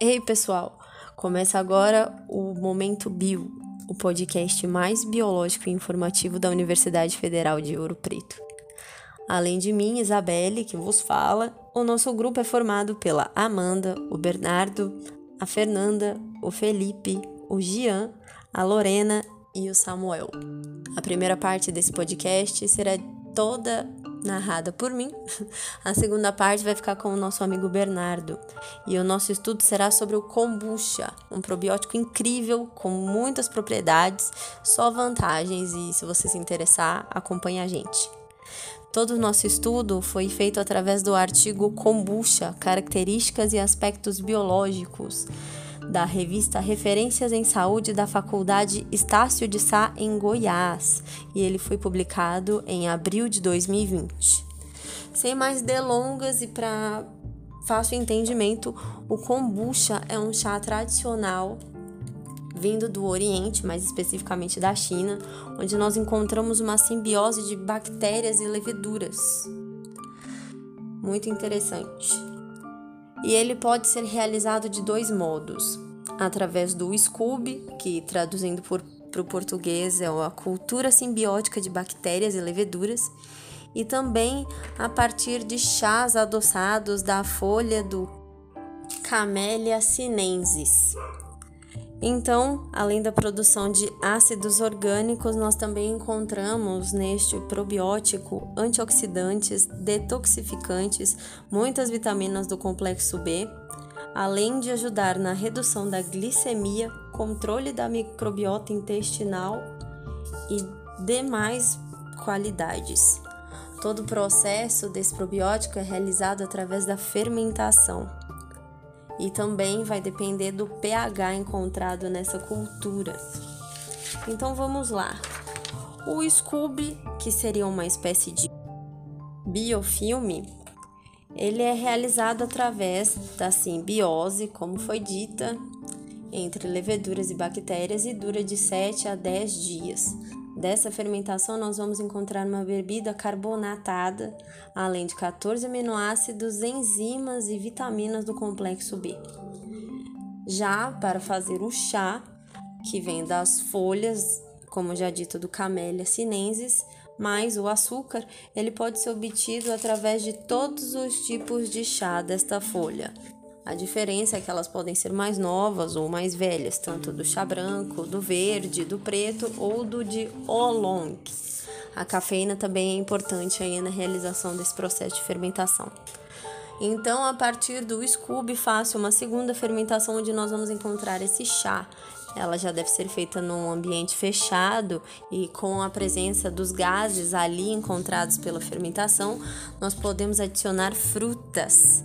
Ei, pessoal! Começa agora o Momento Bio, o podcast mais biológico e informativo da Universidade Federal de Ouro Preto. Além de mim, Isabelle, que vos fala, o nosso grupo é formado pela Amanda, o Bernardo, a Fernanda, o Felipe, o Gian, a Lorena e o Samuel. A primeira parte desse podcast será toda narrada por mim. A segunda parte vai ficar com o nosso amigo Bernardo. E o nosso estudo será sobre o kombucha, um probiótico incrível com muitas propriedades, só vantagens e se você se interessar, acompanhe a gente. Todo o nosso estudo foi feito através do artigo Kombucha, características e aspectos biológicos da revista Referências em Saúde da Faculdade Estácio de Sá, em Goiás, e ele foi publicado em abril de 2020. Sem mais delongas e para fácil entendimento, o kombucha é um chá tradicional vindo do Oriente, mais especificamente da China, onde nós encontramos uma simbiose de bactérias e leveduras. Muito interessante. E ele pode ser realizado de dois modos: através do Scoob, que traduzindo para o português é a cultura simbiótica de bactérias e leveduras, e também a partir de chás adoçados da folha do Camellia sinensis. Então, além da produção de ácidos orgânicos, nós também encontramos neste probiótico antioxidantes, detoxificantes, muitas vitaminas do complexo B, além de ajudar na redução da glicemia, controle da microbiota intestinal e demais qualidades. Todo o processo desse probiótico é realizado através da fermentação e também vai depender do pH encontrado nessa cultura. Então vamos lá. O Scooby, que seria uma espécie de biofilme, ele é realizado através da simbiose, como foi dita, entre leveduras e bactérias e dura de 7 a 10 dias. Dessa fermentação, nós vamos encontrar uma bebida carbonatada, além de 14 aminoácidos, enzimas e vitaminas do complexo B. Já para fazer o chá, que vem das folhas, como já dito, do Camellia sinensis, mais o açúcar, ele pode ser obtido através de todos os tipos de chá desta folha, a diferença é que elas podem ser mais novas ou mais velhas, tanto do chá branco, do verde, do preto ou do de oolong. A cafeína também é importante aí na realização desse processo de fermentação. Então, a partir do Scooby, faço uma segunda fermentação onde nós vamos encontrar esse chá. Ela já deve ser feita num ambiente fechado e com a presença dos gases ali encontrados pela fermentação, nós podemos adicionar frutas.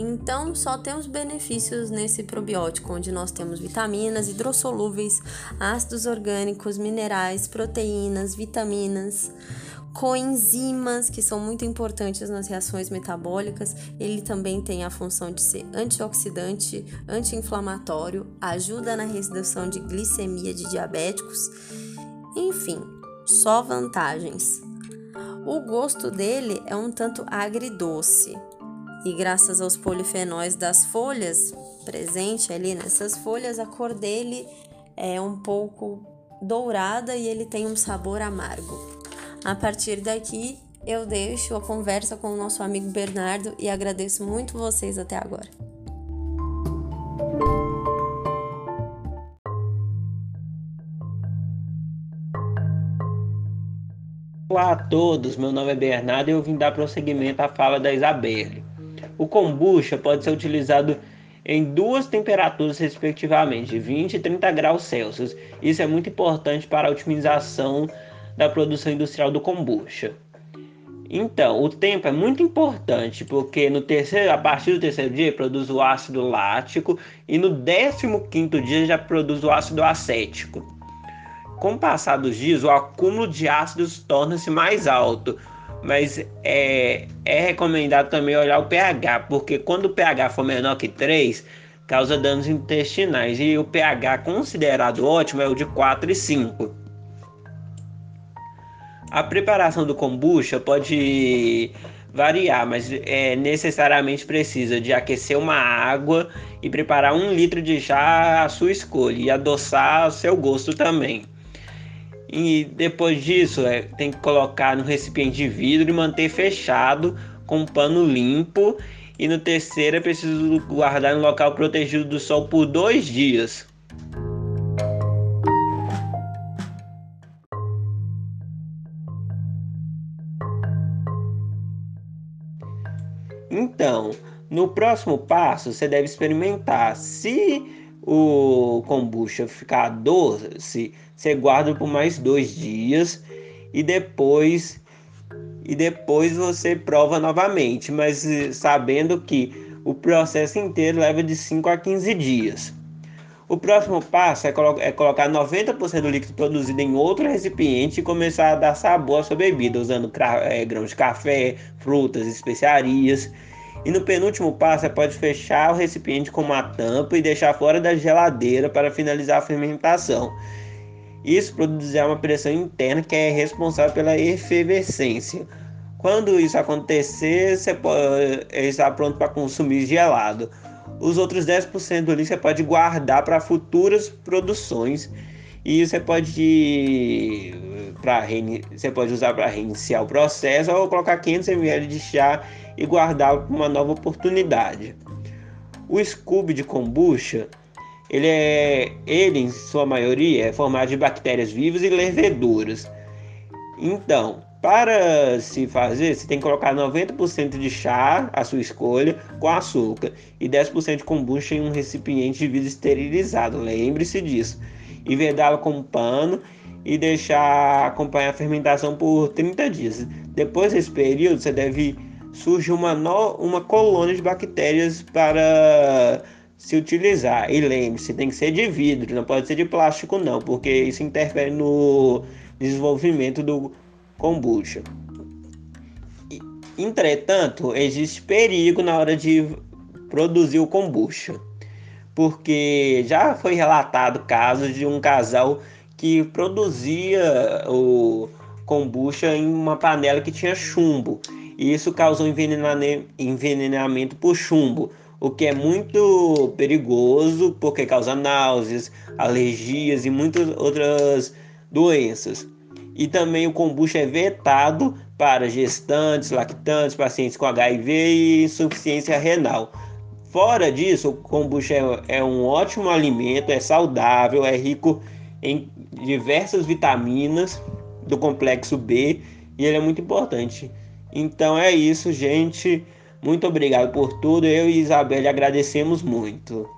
Então, só temos benefícios nesse probiótico, onde nós temos vitaminas hidrossolúveis, ácidos orgânicos, minerais, proteínas, vitaminas, coenzimas, que são muito importantes nas reações metabólicas. Ele também tem a função de ser antioxidante, anti-inflamatório, ajuda na redução de glicemia de diabéticos. Enfim, só vantagens. O gosto dele é um tanto agridoce, e graças aos polifenóis das folhas presente ali nessas folhas, a cor dele é um pouco dourada e ele tem um sabor amargo. A partir daqui, eu deixo a conversa com o nosso amigo Bernardo e agradeço muito vocês até agora. Olá a todos, meu nome é Bernardo e eu vim dar prosseguimento à fala da Isabelle. O kombucha pode ser utilizado em duas temperaturas, respectivamente, 20 e 30 graus Celsius. Isso é muito importante para a otimização da produção industrial do kombucha. Então, o tempo é muito importante, porque no terceiro, a partir do terceiro dia produz o ácido lático e no décimo quinto dia já produz o ácido acético. Com o passar dos dias, o acúmulo de ácidos torna-se mais alto, mas é, é recomendado também olhar o pH, porque quando o pH for menor que 3, causa danos intestinais, e o pH considerado ótimo é o de 4 e 5. A preparação do kombucha pode variar, mas é, necessariamente precisa de aquecer uma água e preparar um litro de chá à sua escolha e adoçar ao seu gosto também. E depois disso, é, tem que colocar no recipiente de vidro e manter fechado com um pano limpo. E no terceiro é preciso guardar em local protegido do sol por dois dias. No próximo passo, você deve experimentar. Se o kombucha ficar doce, você guarda por mais dois dias e depois e depois você prova novamente, mas eh, sabendo que o processo inteiro leva de 5 a 15 dias. O próximo passo é, colo é colocar 90% do líquido produzido em outro recipiente e começar a dar sabor à sua bebida, usando é, grãos de café, frutas, especiarias. E no penúltimo passo, você pode fechar o recipiente com uma tampa e deixar fora da geladeira para finalizar a fermentação. Isso produzirá uma pressão interna que é responsável pela efervescência. Quando isso acontecer, você pode estar pronto para consumir gelado. Os outros 10% ali você pode guardar para futuras produções e você pode para você pode usar para reiniciar o processo ou colocar 500 ml de chá e guardá-lo para uma nova oportunidade. O Scooby de kombucha, ele é ele em sua maioria é formado de bactérias vivas e leveduras. Então, para se fazer, você tem que colocar 90% de chá, a sua escolha, com açúcar e 10% de kombucha em um recipiente de vidro esterilizado. Lembre-se disso. E vedá-lo com um pano e deixar acompanhar a fermentação por 30 dias. Depois desse período, você deve surge uma, no, uma colônia de bactérias para se utilizar. E lembre-se, tem que ser de vidro, não pode ser de plástico não, porque isso interfere no desenvolvimento do kombucha. Entretanto, existe perigo na hora de produzir o kombucha, porque já foi relatado casos de um casal que produzia o kombucha em uma panela que tinha chumbo, e isso causou envenenamento por chumbo, o que é muito perigoso porque causa náuseas, alergias e muitas outras doenças. E também o kombucha é vetado para gestantes, lactantes, pacientes com HIV e insuficiência renal. Fora disso, o kombucha é, é um ótimo alimento, é saudável, é rico em diversas vitaminas do complexo B e ele é muito importante. Então é isso, gente. Muito obrigado por tudo. Eu e Isabelle agradecemos muito.